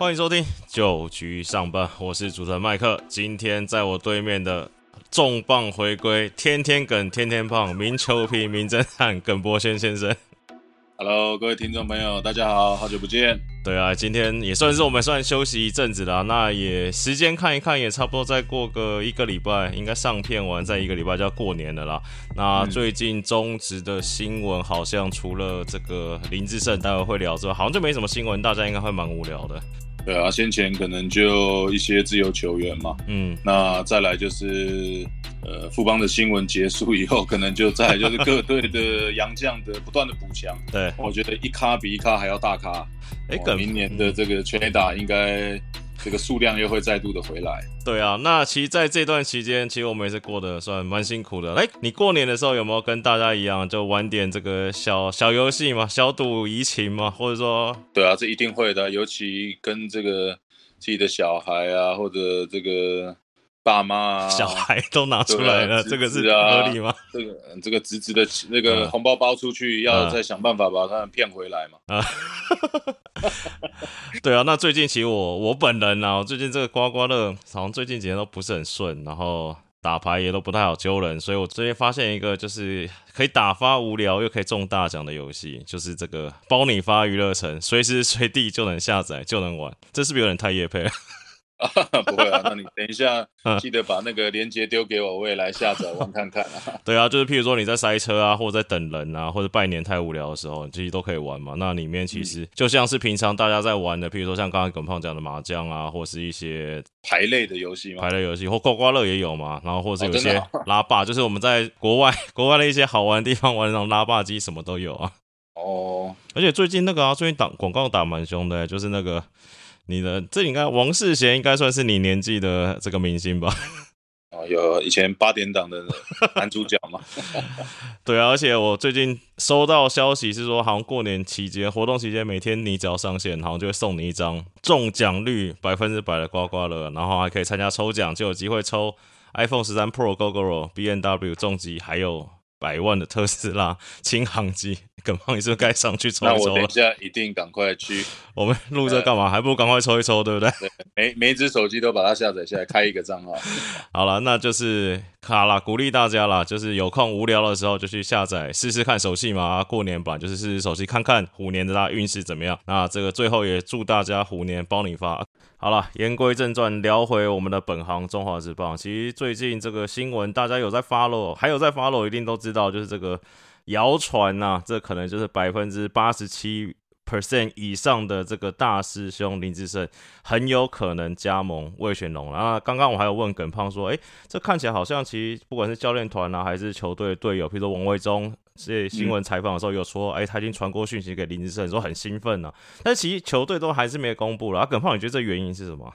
欢迎收听九局上班，我是主持人麦克。今天在我对面的重磅回归，天天梗天天胖，名球皮名侦探耿博轩先生。Hello，各位听众朋友，大家好，好久不见。对啊，今天也算是我们算休息一阵子啦。那也时间看一看，也差不多再过个一个礼拜，应该上片完再一个礼拜就要过年了啦。那最近中职的新闻好像除了这个林志胜待会会聊之外，好像就没什么新闻，大家应该会蛮无聊的。对啊，先前可能就一些自由球员嘛，嗯，那再来就是呃，富邦的新闻结束以后，可能就再来就是各队的洋将的不断的补强。对，我觉得一咖比一咖还要大咖。哎，哦明年的这个全垒打应该这个数量又会再度的回来。对啊，那其实在这段期间，其实我们也是过得算蛮辛苦的。哎，你过年的时候有没有跟大家一样，就玩点这个小小游戏嘛，小赌怡情嘛，或者说，对啊，这一定会的，尤其跟这个自己的小孩啊，或者这个爸妈啊，小孩都拿出来了，对这个是合理吗？这个这个侄子的那个嗯红包包出去，要嗯再想办法把他们骗回来嘛。啊，对啊，那最近其实我我本人啊，我最近这个刮刮乐好像最近几天都不是很顺，然后打牌也都不太好揪人，所以我最近发现一个就是可以打发无聊又可以中大奖的游戏，就是这个包你发娱乐城，随时随地就能下载就能玩，这是不是有点太夜配了？不会啊，那你等一下嗯记得把那个链接丢给我，我也来下载玩看看啊。对啊，就是譬如说你在塞车啊，或者在等人啊，或者拜年太无聊的时候，其实都可以玩嘛。那里面其实就像是平常大家在玩的，譬如说像刚刚耿胖讲的麻将啊，或是一些牌类的游戏嘛牌，类游戏，或刮刮乐也有嘛。然后或者有一些拉霸，就是我们在国外国外的一些好玩的地方玩那种拉霸机，什么都有啊。哦，而且最近那个啊，最近打广告打蛮凶的、就是那个你的这应该王世贤应该算是你年纪的这个明星吧。哦，有以前八点档的男主角嘛，对啊，而且我最近收到消息是说，好像过年期间活动期间，每天你只要上线，好像就会送你一张中奖率百分之百的刮刮乐，然后还可以参加抽奖，就有机会抽 iPhone 十三 Pro、GoGo、B N W 重机，还有百万的特斯拉 轻航机。耿胖，你是不是该上去抽一抽了那我等一？下一定赶快去，我们录这干嘛？还不如赶快抽一抽，对不对？每每一只手机都把它下载下来，开一个账号。好了，那就是卡啦，鼓励大家啦，就是有空无聊的时候就去下载试试看手气嘛。啊过年版就是试试手气，看看虎年的大家运势怎么样。那这个最后也祝大家虎年包你发。好了，言归正传，聊回我们的本行中华职棒。其实最近这个新闻，大家有在 follow，还有在 follow，一定都知道，就是这个谣传呐，这可能就是百分之八十七 percent 以上的这个大师兄林志胜很有可能加盟魏玄龙了。那刚刚我还有问耿胖说，诶，这看起来好像其实不管是教练团啊，还是球队队友，比如说王维忠，这新闻采访的时候有说，诶，他已经传过讯息给林志胜，说很兴奋呢、但其实球队都还是没公布了。啊，耿胖，你觉得这原因是什么？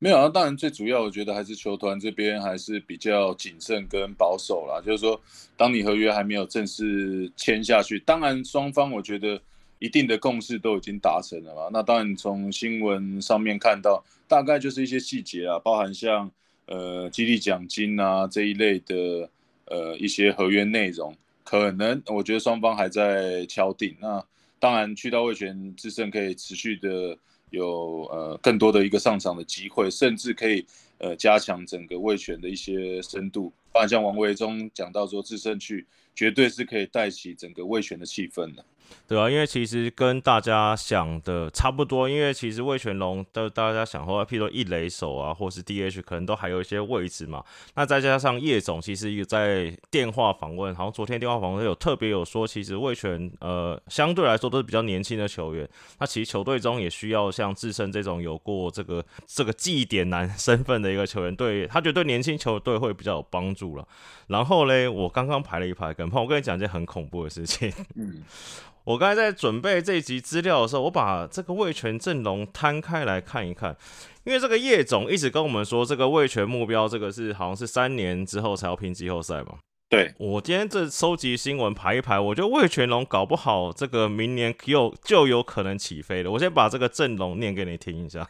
没有啊，当然最主要我觉得还是球团这边还是比较谨慎跟保守啦。就是说，当你合约还没有正式签下去，当然双方我觉得一定的共识都已经达成了嘛。那当然从新闻上面看到，大概就是一些细节啊，包含像呃激励奖金啊这一类的呃一些合约内容，可能我觉得双方还在敲定。那当然去到魏权智胜可以持续的。有呃更多的一个上场的机会，甚至可以呃加强整个卫权的一些深度。当然像王维忠讲到说，自胜去绝对是可以带起整个卫权的气氛的。对啊，因为其实跟大家想的差不多，因为其实魏全龙的大家想说，譬如说一垒手啊，或是 DH，可能都还有一些位置嘛。那再加上叶总，其实有在电话访问，好像昨天电话访问有特别有说，其实魏全呃相对来说都是比较年轻的球员。那其实球队中也需要像智胜这种有过这个这个绩点男 身份的一个球员，对他觉得对年轻球队会比较有帮助了。然后嘞，我刚刚排了一排跟胖，我跟你讲一件很恐怖的事情。嗯，我刚才在准备这一集资料的时候，我把这个魏权阵容摊开来看一看，因为这个叶总一直跟我们说，这个魏权目标这个是好像是三年之后才要拼季后赛嘛。对，我今天这收集新闻排一排，我觉得魏全龙搞不好这个明年有就有可能起飞了。我先把这个阵容念给你听一下。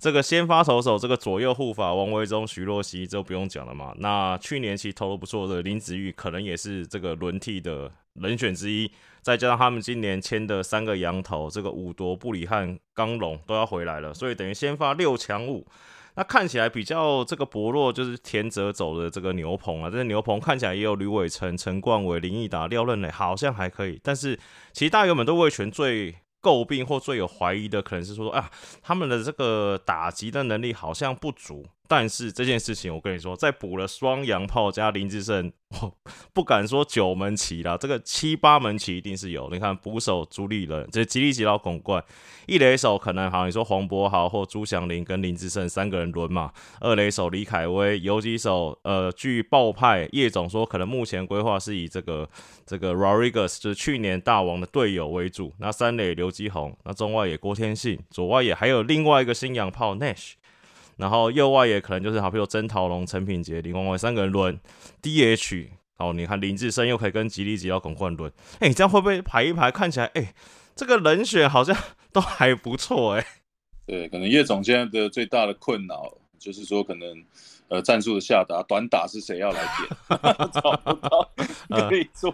这个先发投手，这个左右护法王维忠、徐若曦就不用讲了嘛。那去年其实投的不错的林子玉，可能也是这个轮替的人选之一。再加上他们今年签的三个羊头，这个五夺、布里汉、刚龙都要回来了，所以等于先发六强五。那看起来比较这个薄弱，就是田泽走的这个牛棚啊。这个牛棚看起来也有吕伟成、陈冠伟、林毅达、廖任磊，好像还可以。但是其实大家原本对魏权最诟病或最有怀疑的，可能是说，啊，他们的这个打击的能力好像不足。但是这件事情，我跟你说，在补了双洋炮加林志胜，我不敢说九门旗啦，这个七八门旗一定是有。你看捕手朱立人，这吉利吉老拱冠，一垒手可能好，你说黄博豪或朱祥林跟林志胜三个人轮嘛。二垒手李凯威，游击手呃，据爆派叶总说，可能目前规划是以这个这个 Rodriguez 就是去年大王的队友为主。那三垒刘基宏，那中外野郭天信，左外野还有另外一个新洋炮 Nash。然后右外野可能就是好，比如曾陶龙、陈品杰、林光伟三个人轮 DH。哦，你看林志胜又可以跟吉利吉奥拱冠轮，哎，这样会不会排一排看起来，哎，这个人选好像都还不错，哎。对，可能叶总现在的最大的困扰就是说，可能呃战术的下达，短打是谁要来点，找不到可以做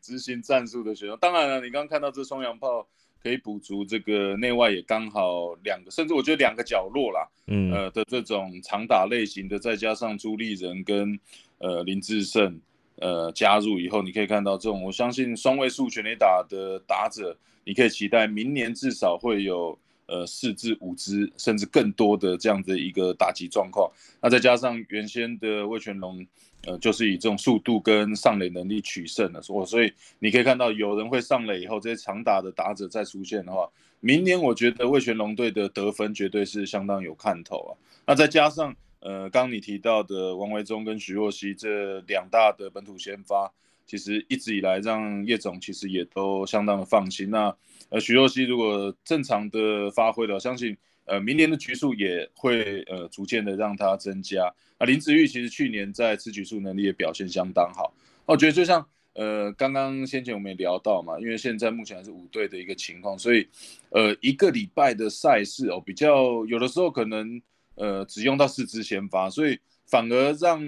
执行战术的选手。当然了，你刚刚看到这双洋炮。可以补足这个内外也刚好两个，甚至我觉得两个角落啦，嗯，呃的这种长打类型的，再加上朱立人跟呃林志胜呃加入以后，你可以看到这种，我相信双位数全垒打的打者，你可以期待明年至少会有呃四至五支，甚至更多的这样的一个打击状况。那再加上原先的魏全龙。呃，就是以这种速度跟上垒能力取胜的，所所以你可以看到有人会上垒以后，这些长打的打者再出现的话，明年我觉得魏全龙队的得分绝对是相当有看头啊。那再加上呃，刚你提到的王维忠跟徐若曦这两大的本土先发，其实一直以来让叶总其实也都相当的放心。那呃，徐若曦如果正常的发挥了，相信。呃，明年的局数也会呃逐渐的让它增加。啊，林子玉其实去年在吃局数能力也表现相当好。我觉得就像呃刚刚先前我们也聊到嘛，因为现在目前还是五队的一个情况，所以呃一个礼拜的赛事哦，比较有的时候可能呃只用到四支先发，所以反而让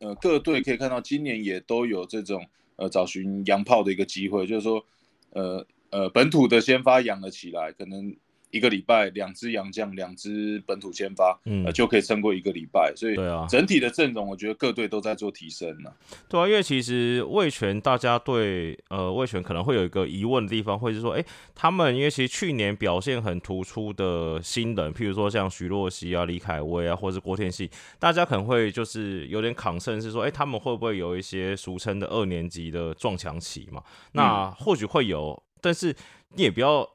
呃各队可以看到今年也都有这种呃找寻洋炮的一个机会，就是说呃呃本土的先发养了起来，可能。一个礼拜两支洋将，两支本土先发，嗯，就可以撑过一个礼拜。所以，对啊，整体的阵容，我觉得各队都在做提升呢。对啊，因为其实魏权，大家对呃魏权可能会有一个疑问的地方，会是说，哎，他们因为其实去年表现很突出的新人，譬如说像徐若曦啊、李凯威啊，或者是郭天信，大家可能会就是有点抗胜，是说，哎，他们会不会有一些俗称的二年级的撞墙期嘛？那或许会有，但是你也不要。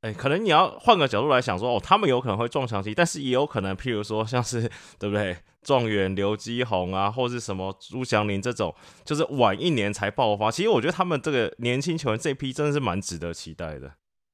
哎，可能你要换个角度来想说，哦，他们有可能会撞墙期，但是也有可能，譬如说像是对不对，状元刘基宏啊，或是什么朱祥林这种，就是晚一年才爆发。其实我觉得他们这个年轻球员这批真的是蛮值得期待的。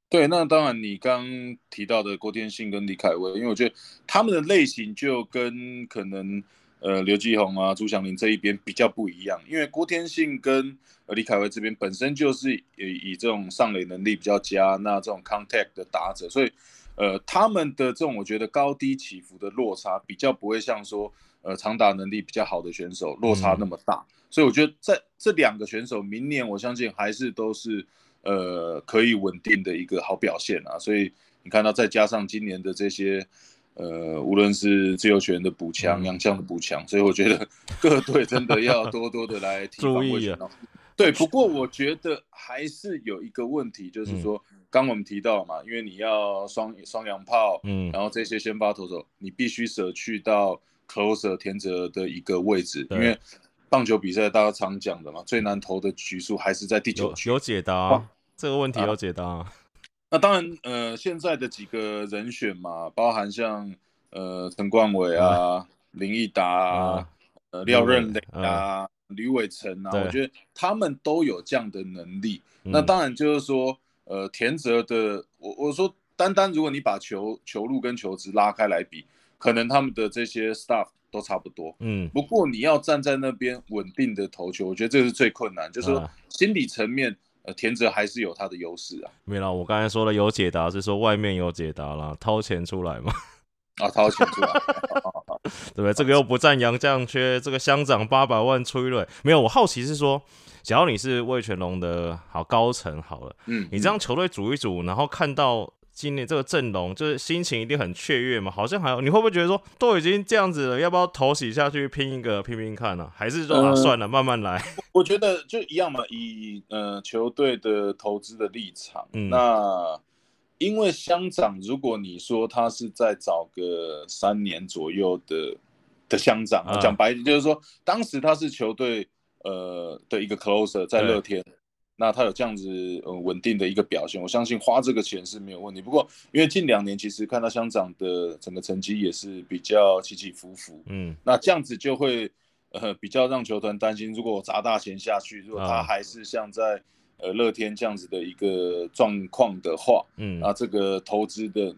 对，那当然你刚提到的郭天信跟李凯威，因为我觉得他们的类型就跟可能。呃，刘继宏啊，朱祥林这一边比较不一样，因为郭天信跟呃李凯威这边本身就是以以这种上垒能力比较佳，那这种 contact 的打者，所以呃，他们的这种我觉得高低起伏的落差比较不会像说呃长打能力比较好的选手落差那么大，所以我觉得在这两个选手明年我相信还是都是呃可以稳定的一个好表现啊，所以你看到再加上今年的这些。呃，无论是自由球员的补强、洋将的补强，所以我觉得 各队真的要多多的来提防卫权对，不过我觉得还是有一个问题，就是说，刚我们提到嘛，因为你要双双洋炮，嗯，然后这些先发投手，你必须舍去到 closer 田泽的一个位置，因为棒球比赛大家常讲的嘛，最难投的局数还是在第九局。有解答这个问题，有解答。那当然，呃，现在的几个人选嘛，包含像呃陈冠伟啊、林毅达啊、呃廖任磊啊、吕伟成啊，我觉得他们都有这样的能力。那当然就是说，呃，田泽的，我我说单单如果你把球球路跟球值拉开来比，可能他们的这些 staff 都差不多。嗯，不过你要站在那边稳定的投球，我觉得这是最困难，就是说心理层面。呃，田泽还是有他的优势啊。没啦，我刚才说的有解答是说外面有解答了，掏钱出来嘛。啊，掏钱出来，对不对？这个又不占杨将缺，这个乡长八百万催泪，没有。我好奇是说，假如你是魏全龙的好高层好了，嗯，你这样球队组一组，然后看到今年这个阵容，就是心情一定很雀跃嘛？好像还有，你会不会觉得说，都已经这样子了，要不要投洗下去拼一个拼拼看呢？还是说啊，算了，慢慢来？我觉得就一样嘛，以呃球队的投资的立场，那。因为乡长，如果你说他是在找个三年左右的的乡长，讲白就是说，当时他是球队呃的一个 closer 在乐天，那他有这样子呃稳定的一个表现，我相信花这个钱是没有问题。不过因为近两年其实看到香港的整个成绩也是比较起起伏伏，嗯，那这样子就会呃比较让球团担心，如果我砸大钱下去，如果他还是像在。呃，乐天这样子的一个状况的话，嗯，啊，这个投资的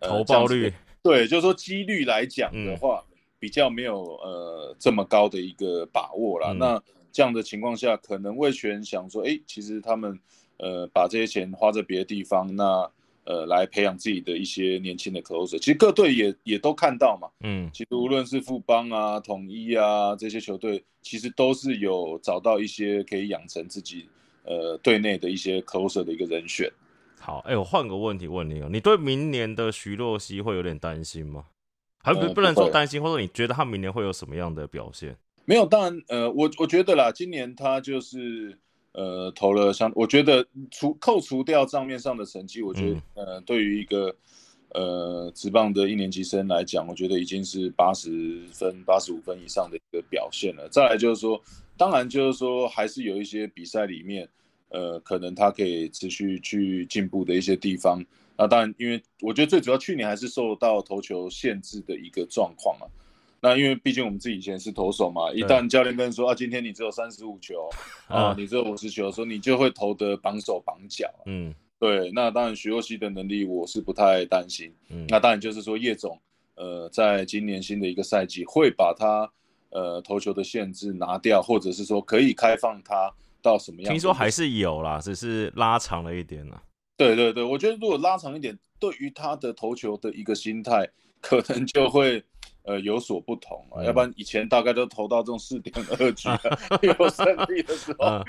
投报率，对，就是说几率来讲的话，比较没有呃这么高的一个把握啦。那这样的情况下，可能魏权想说，哎，其实他们呃把这些钱花在别的地方，那呃来培养自己的一些年轻的 closer。其实各队也也都看到嘛，嗯，其实无论是富邦啊、统一啊这些球队，其实都是有找到一些可以养成自己。呃，队内的一些 closer 的一个人选。好，哎，我换个问题问你哦，你对明年的徐若曦会有点担心吗？还不不能说担心，或者你觉得他明年会有什么样的表现？没有，当然，呃，我我觉得啦，今年他就是呃投了像，我觉得除扣除掉账面上的成绩，我觉得呃对于一个呃职棒的一年级生来讲，我觉得已经是八十分、八十五分以上的一个表现了。再来就是说。当然，就是说，还是有一些比赛里面，呃，可能他可以持续去进步的一些地方。那当然，因为我觉得最主要，去年还是受到投球限制的一个状况啊。那因为毕竟我们自己以前是投手嘛，一旦教练跟你说啊，今天你只有三十五球啊，你只有五十球的时候，你就会投得绑手绑脚。嗯，对。那当然，徐若曦的能力我是不太担心。嗯，那当然就是说，叶总，呃，在今年新的一个赛季会把他。呃，投球的限制拿掉，或者是说可以开放他到什么样？听说还是有啦，只是拉长了一点呢。对对对，我觉得如果拉长一点，对于他的投球的一个心态，可能就会。呃，有所不同啊，要不然以前大概都投到这种四点二局，有胜利的时候，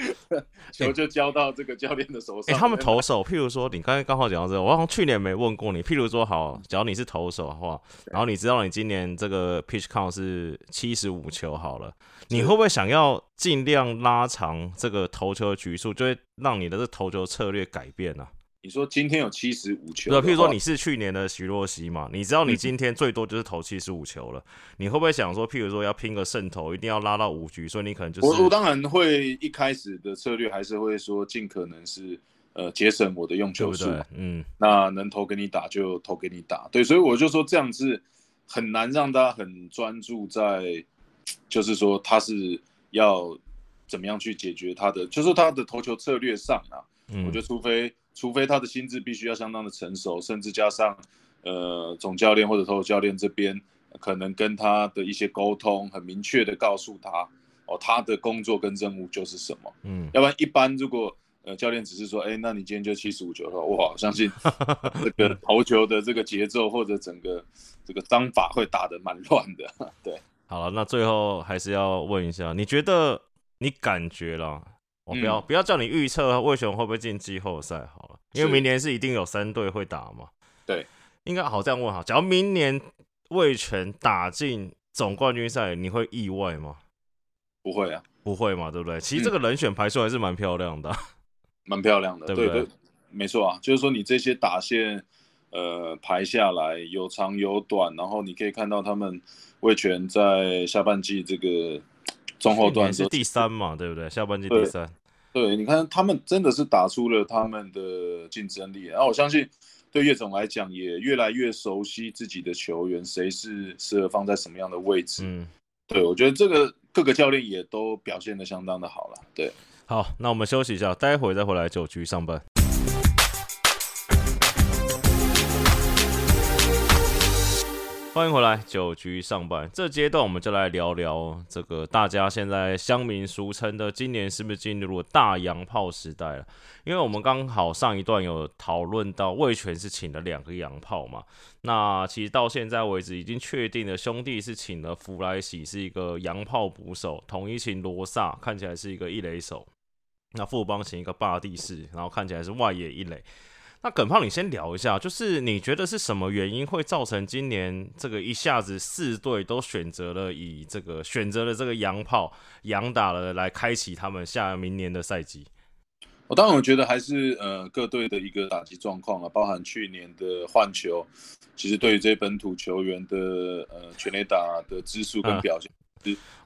球就交到这个教练的手上。他们投 手，譬如说，你刚才刚好讲到这个，我好像去年没问过你。譬如说，好，假如你是投手的话，然后你知道你今年这个 pitch count 是七十五球好了，你会不会想要尽量拉长这个投球的局数，就会让你的这投球策略改变呢？你说今天有七十五球，对，譬如说你是去年的徐若曦嘛，你知道你今天最多就是投七十五球了，你会不会想说，譬如说要拼个胜投，一定要拉到五局，所以你可能就是我我当然会一开始的策略还是会说尽可能是呃节省我的用球数，嗯，那能投给你打就投给你打，对，所以我就说这样子很难让他很专注在，就是说他是要怎么样去解决他的，就是他的投球策略上啊，我觉得除非。除非他的心智必须要相当的成熟，甚至加上，呃，总教练或者投教练这边可能跟他的一些沟通，很明确的告诉他，哦，他的工作跟任务就是什么，嗯，要不然一般如果呃教练只是说，哎，那你今天就七十五球的话，我相信这个 投球的这个节奏或者整个这个章法会打得蛮乱的，对。好了，那最后还是要问一下，你觉得你感觉了？我不要不要叫你预测魏雄会不会进季后赛好了，因为明年是一定有三队会打嘛。对，应该好这样问哈。假如明年魏权打进总冠军赛，你会意外吗？不会啊，不会嘛，对不对？其实这个人选排出还是蛮漂亮的，蛮漂亮的，对不对？没错啊，就是说你这些打线呃排下来有长有短，然后你可以看到他们魏权在下半季这个。中后段是第三嘛，对不对？下半季第三。对，你看他们真的是打出了他们的竞争力。然后我相信，对叶总来讲，也越来越熟悉自己的球员，谁是适合放在什么样的位置。嗯，对，我觉得这个各个教练也都表现的相当的好了。对，好，那我们休息一下，待会再回来九局上班。欢迎回来，九局上半这阶段，我们就来聊聊这个大家现在乡民俗称的今年是不是进入了大洋炮时代了？因为我们刚好上一段有讨论到魏权是请了两个洋炮嘛，那其实到现在为止已经确定了，兄弟是请了弗莱喜是一个洋炮捕手，统一请罗萨看起来是一个一垒手，那富邦请一个霸地士，然后看起来是外野一垒。那耿胖，你先聊一下，就是你觉得是什么原因会造成今年这个一下子四队都选择了以这个选择了这个洋炮洋打了来开启他们下明年的赛季？我当然我觉得还是呃各队的一个打击状况啊，包含去年的换球，其实对于这些本土球员的呃全垒打的支数跟表现，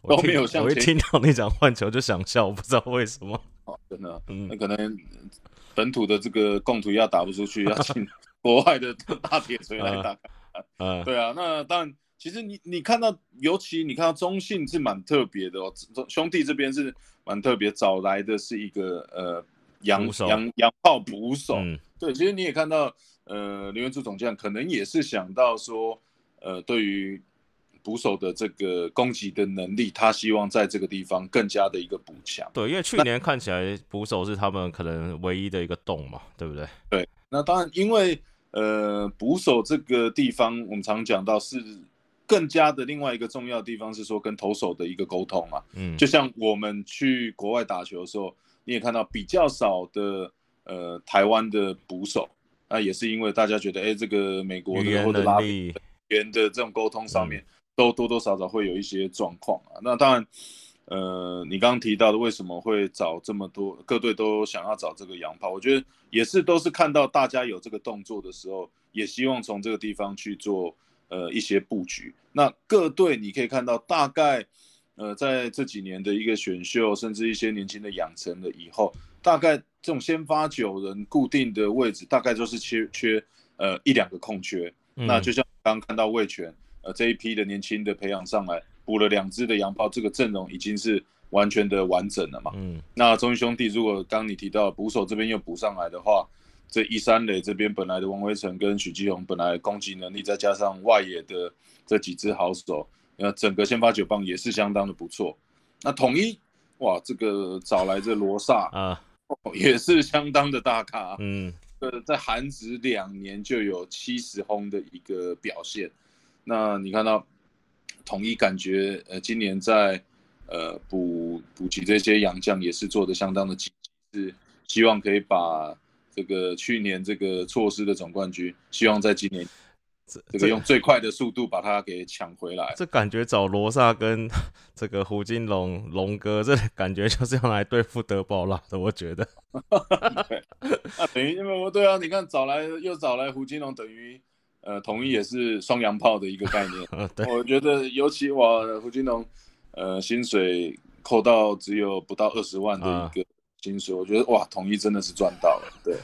都没有像我一听到你讲换球就想笑，我不知道为什么。哦，真的，嗯，那可能。本土的这个共土要打不出去，要请 国外的大铁锤来打。嗯，对啊，那当然，其实你你看到，尤其你看到中信是蛮特别的哦，兄弟这边是蛮特别，找来的是一个呃洋洋洋炮捕手。对，其实你也看到，呃，刘元柱总将可能也是想到说，呃，对于。捕手的这个攻击的能力，他希望在这个地方更加的一个补强。对，因为去年看起来捕手是他们可能唯一的一个洞嘛，对不对？对，那当然，因为呃，捕手这个地方，我们常讲到是更加的另外一个重要的地方是说跟投手的一个沟通嘛。嗯，就像我们去国外打球的时候，你也看到比较少的呃台湾的捕手，那也是因为大家觉得，哎，这个美国的或者拉语言的这种沟通上面。都多多少少会有一些状况啊。那当然，呃，你刚刚提到的为什么会找这么多各队都想要找这个洋炮，我觉得也是都是看到大家有这个动作的时候，也希望从这个地方去做呃一些布局。那各队你可以看到，大概呃在这几年的一个选秀，甚至一些年轻的养成了以后，大概这种先发九人固定的位置，大概就是缺缺呃一两个空缺。那就像刚刚看到魏权。呃，这一批的年轻的培养上来，补了两支的洋炮，这个阵容已经是完全的完整了嘛。嗯，那中英兄弟如果刚你提到捕手这边又补上来的话，这一三垒这边本来的王威成跟许继宏本来攻击能力，再加上外野的这几支好手，那整个先发九棒也是相当的不错。那统一哇，这个找来这罗萨啊，也是相当的大咖。嗯，呃，在韩职两年就有七十轰的一个表现。那你看到统一感觉，呃，今年在呃补补给这些洋将也是做的相当的积极，是希望可以把这个去年这个错失的总冠军，希望在今年这个用最快的速度把它给抢回来。这感觉找罗萨跟这个胡金龙龙哥，这感觉就是用来对付德保拉的，我觉得。那等于因为对啊，你看找来又找来胡金龙，等于。呃，统一也是双洋炮的一个概念。我觉得尤其哇，胡金龙，呃，薪水扣到只有不到二十万的一个薪水，我觉得哇，统一真的是赚到了。对，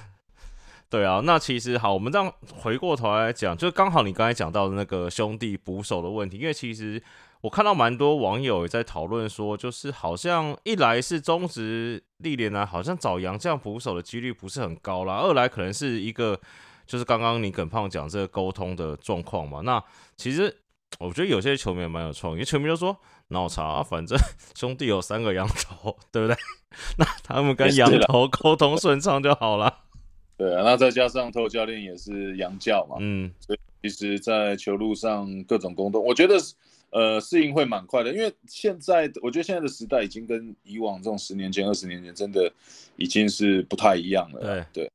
对啊。那其实好，我们这样回过头来讲，就刚好你刚才讲到的那个兄弟捕手的问题，因为其实我看到蛮多网友也在讨论说，就是好像一来是中职历年来好像找洋将捕手的几率不是很高啦，二来可能是一个。就是刚刚你耿胖讲这个沟通的状况嘛，那其实我觉得有些球迷蛮有创意，球迷就说脑茶，反正 兄弟有三个羊头，对不对？那他们跟羊头沟通顺畅就好了。对啊，那再加上头教练也是洋教嘛，嗯，所以其实，在球路上各种沟通，我觉得呃适应会蛮快的，因为现在我觉得现在的时代已经跟以往这种十年前、二十年前真的已经是不太一样了。对对。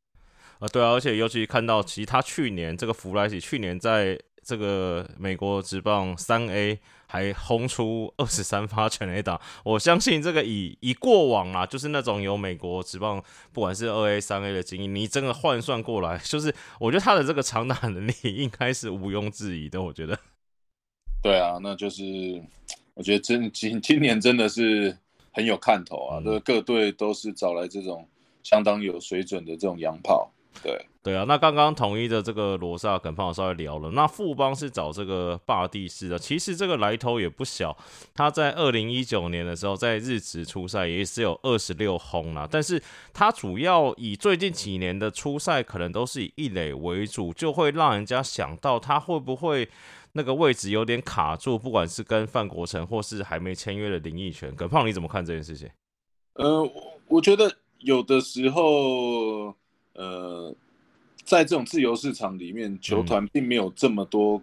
啊，对啊，而且尤其看到，其实他去年这个弗莱西去年在这个美国职棒三 A 还轰出二十三发全垒打，我相信这个以以过往啊，就是那种有美国职棒不管是二 A 三 A 的经验，你真的换算过来，就是我觉得他的这个长打能力应该是毋庸置疑的。我觉得，对啊，那就是我觉得真今今年真的是很有看头啊，这各队都是找来这种相当有水准的这种洋炮。对对啊，那刚刚统一的这个罗萨跟胖稍微聊了，那富邦是找这个霸地士的，其实这个来头也不小。他在二零一九年的时候在日职出赛也是有二十六轰啦，但是他主要以最近几年的出赛可能都是以一垒为主，就会让人家想到他会不会那个位置有点卡住，不管是跟范国成或是还没签约的林奕泉，耿胖你怎么看这件事情？呃，我觉得有的时候，呃，在这种自由市场里面，球团并没有这么多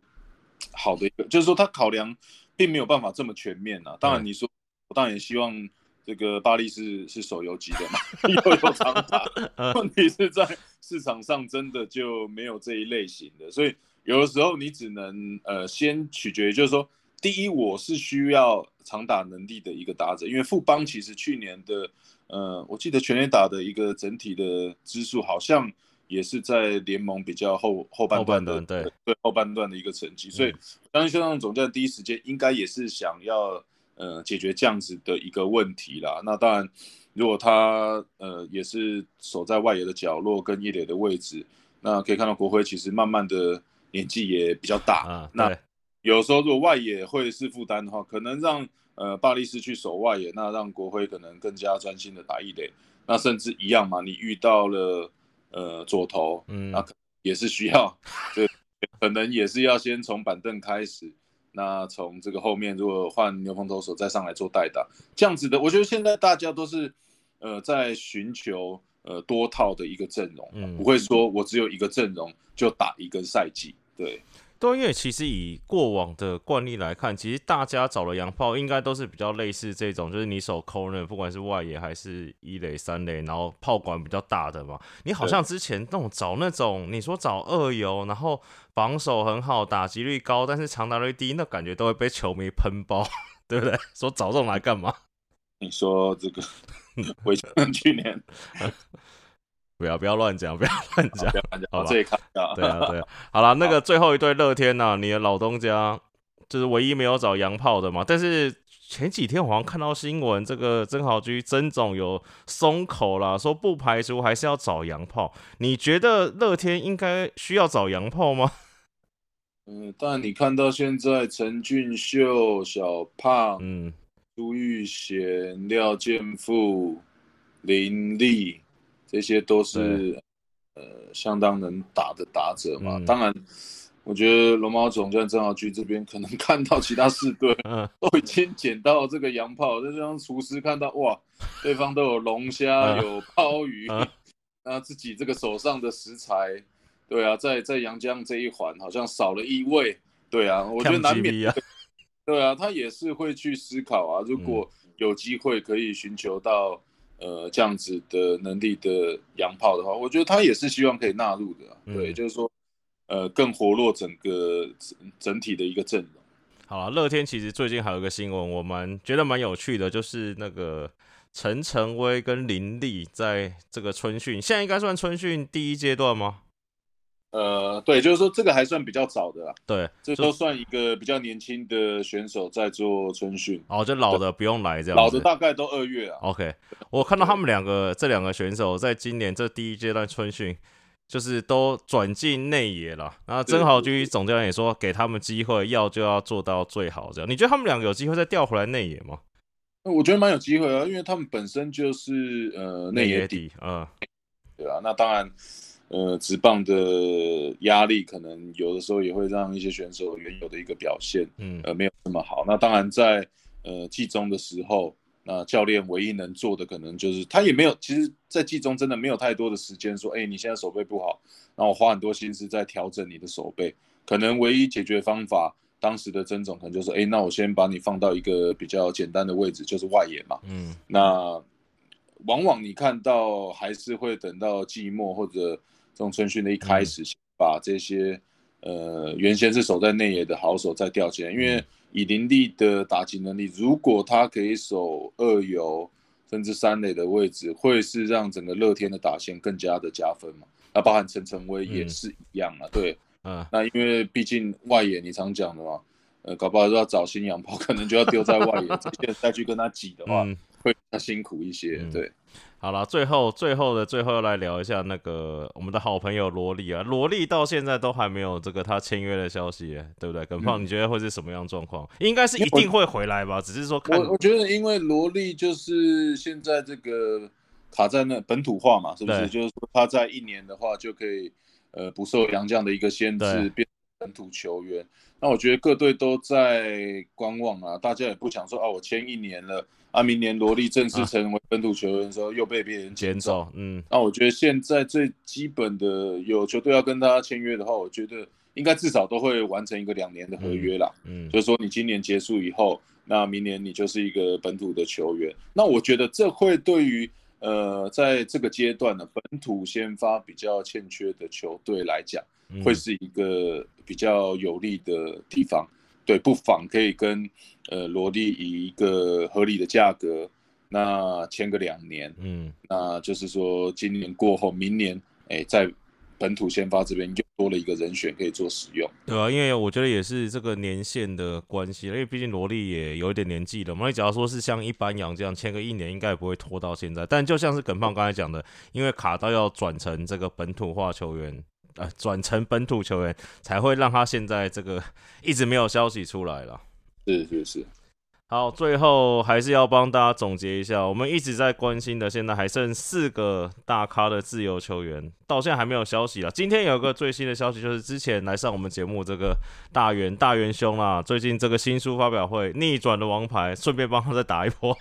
好的一个，就是说他考量并没有办法这么全面啊。当然，你说我当然也希望这个巴黎是是手游级的嘛，又有长打。问题是在市场上真的就没有这一类型的，所以有的时候你只能呃先取决于，就是说。第一，我是需要长打能力的一个打者，因为富邦其实去年的，呃，我记得全垒打的一个整体的支数好像也是在联盟比较后后半段的，对对后半段的一个成绩，所以当然，像总教练第一时间应该也是想要呃解决这样子的一个问题啦。那当然，如果他呃也是守在外野的角落跟一垒的位置，那可以看到国辉其实慢慢的年纪也比较大，那。有时候如果外野会是负担的话，可能让呃巴利斯去守外野，那让国辉可能更加专心的打一垒，那甚至一样嘛，你遇到了呃左投，嗯，那也是需要，对，可能也是要先从板凳开始，那从这个后面如果换牛棚投手再上来做代打，这样子的，我觉得现在大家都是呃在寻求呃多套的一个阵容，嗯，不会说我只有一个阵容就打一个赛季，对。对，因为其实以过往的惯例来看，其实大家找的洋炮应该都是比较类似这种，就是你手 corner，不管是外野还是一垒、三垒，然后炮管比较大的嘛。你好像之前那种找那种，你说找二游，然后防守很好，打击率高，但是长打率低，那感觉都会被球迷喷爆，对不对？说找这种来干嘛？你说这个，我去年。不要不要乱讲，不要 乱讲，好吧？对啊对啊，好了，那个最后一对乐天呐，你的老东家就是唯一没有找洋炮的嘛。但是前几天好像看到新闻，这个曾豪居曾总有松口了，说不排除还是要找洋炮。你觉得乐天应该需要找洋炮吗？嗯，但你看到现在陈俊秀、小胖、嗯，朱玉贤、廖健富、林立。这些都是呃相当能打的打者嘛。当然，我觉得龙猫总在郑浩居这边可能 看到其他四队都已经捡到这个洋炮，就像厨师看到哇，对方都有龙虾、有鲍鱼，那自己这个手上的食材，对啊，在在阳江这一环好像少了一位。对啊，我觉得难免。对啊，他也是会去思考啊，如果有机会可以寻求到。呃，这样子的能力的洋炮的话，我觉得他也是希望可以纳入的。对，就是说，呃，更活络整个整体的一个阵容。好了，乐天其实最近还有一个新闻，我们觉得蛮有趣的，就是那个陈晨威跟林立在这个春训，现在应该算春训第一阶段吗？呃，对，就是说这个还算比较早的啦。对，这都算一个比较年轻的选手在做春训。哦，就老的不用来这样。老的大概都二月啊。OK，我看到他们两个这两个选手在今年这第一阶段春训，就是都转进内野了。然后曾豪居总教练也说，给他们机会，要就要做到最好。这样，你觉得他们两个有机会再调回来内野吗？我觉得蛮有机会啊，因为他们本身就是呃内野底，嗯，对啊，那当然。呃，直棒的压力可能有的时候也会让一些选手原有的一个表现，嗯，呃，没有那么好。那当然在呃季中的时候，那教练唯一能做的可能就是他也没有，其实，在季中真的没有太多的时间说，哎，你现在手背不好，那我花很多心思在调整你的手背。可能唯一解决方法，当时的曾总可能就说，哎，那我先把你放到一个比较简单的位置，就是外野嘛，嗯，那往往你看到还是会等到季末或者。这种春训的一开始，把这些呃原先是守在内野的好手再调起来，因为以林立的打击能力，如果他可以守二游甚至三垒的位置，会是让整个乐天的打线更加的加分嘛？那包含陈晨威也是一样啊，对，嗯，那因为毕竟外野你常讲的嘛，呃，搞不好要找新洋炮，可能就要丢在外野，再去跟他挤的话，会他辛苦一些。对，好了，最后最后的最后来聊一下那个我们的好朋友罗莉啊，罗莉到现在都还没有这个他签约的消息，对不对？耿胖，你觉得会是什么样状况？应该是一定会回来吧，只是说看。我我觉得，因为罗莉就是现在这个卡在那本土化嘛，是不是？就是说他在一年的话就可以呃不受洋将的一个限制变。本土球员，那我觉得各队都在观望啊，大家也不想说啊，我签一年了啊，明年罗莉正式成为本土球员的时候又被别人捡走，嗯，那我觉得现在最基本的有球队要跟他签约的话，我觉得应该至少都会完成一个两年的合约啦，嗯，就是说你今年结束以后，那明年你就是一个本土的球员，那我觉得这会对于呃在这个阶段呢，本土先发比较欠缺的球队来讲。会是一个比较有利的地方，对，不妨可以跟呃罗莉以一个合理的价格，那签个两年，嗯，那就是说今年过后，明年哎在本土先发这边又多了一个人选可以做使用，对啊，因为我觉得也是这个年限的关系，因为毕竟罗莉也有一点年纪了嘛。你假如说是像一般羊这样签个一年，应该也不会拖到现在。但就像是耿胖刚才讲的，因为卡到要转成这个本土化球员。呃，转成本土球员才会让他现在这个一直没有消息出来了。是是是。好，最后还是要帮大家总结一下，我们一直在关心的，现在还剩四个大咖的自由球员，到现在还没有消息了。今天有个最新的消息，就是之前来上我们节目这个大元大元兄啊，最近这个新书发表会逆转的王牌，顺便帮他再打一波。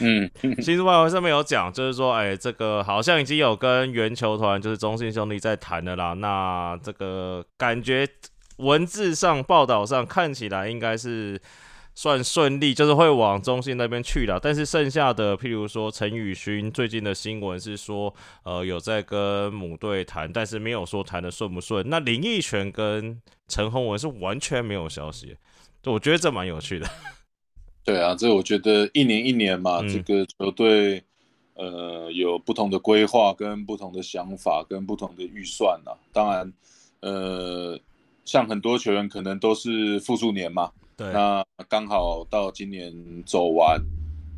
嗯，新书报告上面有讲，就是说，哎，这个好像已经有跟圆球团，就是中信兄弟在谈的啦。那这个感觉文字上、报道上看起来应该是算顺利，就是会往中信那边去了。但是剩下的，譬如说陈宇勋最近的新闻是说，呃，有在跟母队谈，但是没有说谈的顺不顺。那林奕泉跟陈宏文是完全没有消息，我觉得这蛮有趣的。对啊，这我觉得一年一年嘛，这个球队呃有不同的规划、跟不同的想法、跟不同的预算啊。当然，呃，像很多球员可能都是复数年嘛，对，那刚好到今年走完，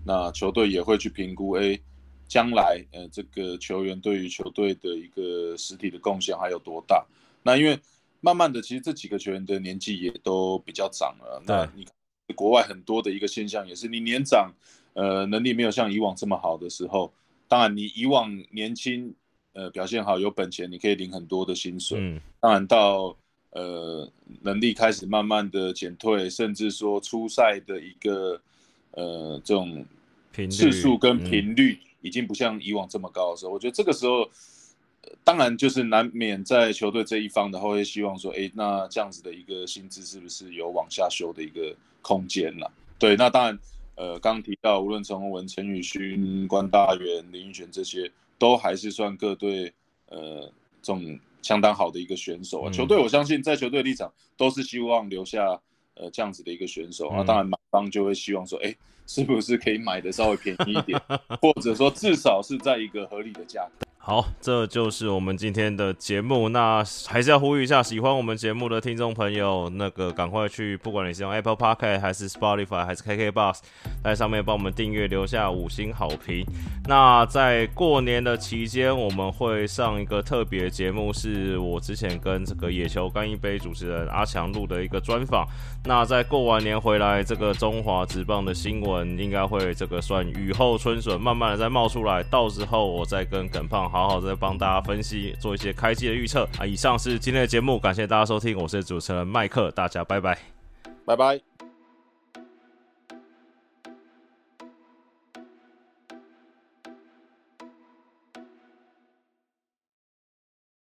那球队也会去评估，哎，将来呃这个球员对于球队的一个实体的贡献还有多大？那因为慢慢的，其实这几个球员的年纪也都比较长了，那你。国外很多的一个现象也是，你年长，呃，能力没有像以往这么好的时候，当然你以往年轻，呃，表现好有本钱，你可以领很多的薪水。嗯。当然到呃能力开始慢慢的减退，甚至说出赛的一个呃这种次数跟频率已经不像以往这么高的时候，我觉得这个时候。当然，就是难免在球队这一方的话，会希望说，哎，那这样子的一个薪资是不是有往下修的一个空间了？对，那当然，呃，刚刚提到，无论陈宏文、陈宇勋、关大元、林奕璇这些，都还是算各队呃这种相当好的一个选手啊。球队我相信，在球队立场都是希望留下呃这样子的一个选手啊。当然，买方就会希望说，哎，是不是可以买的稍微便宜一点，或者说至少是在一个合理的价格。好，这就是我们今天的节目。那还是要呼吁一下，喜欢我们节目的听众朋友，那个赶快去，不管你是用 Apple Park 还是 Spotify 还是 KK Box，在上面帮我们订阅，留下五星好评。那在过年的期间，我们会上一个特别节目，是我之前跟这个野球干一杯主持人阿强录的一个专访。那在过完年回来，这个中华职棒的新闻应该会这个算雨后春笋，慢慢的再冒出来。到时候我再跟耿胖。好好的帮大家分析，做一些开机的预测啊！以上是今天的节目，感谢大家收听，我是主持人麦克，大家拜拜，拜拜。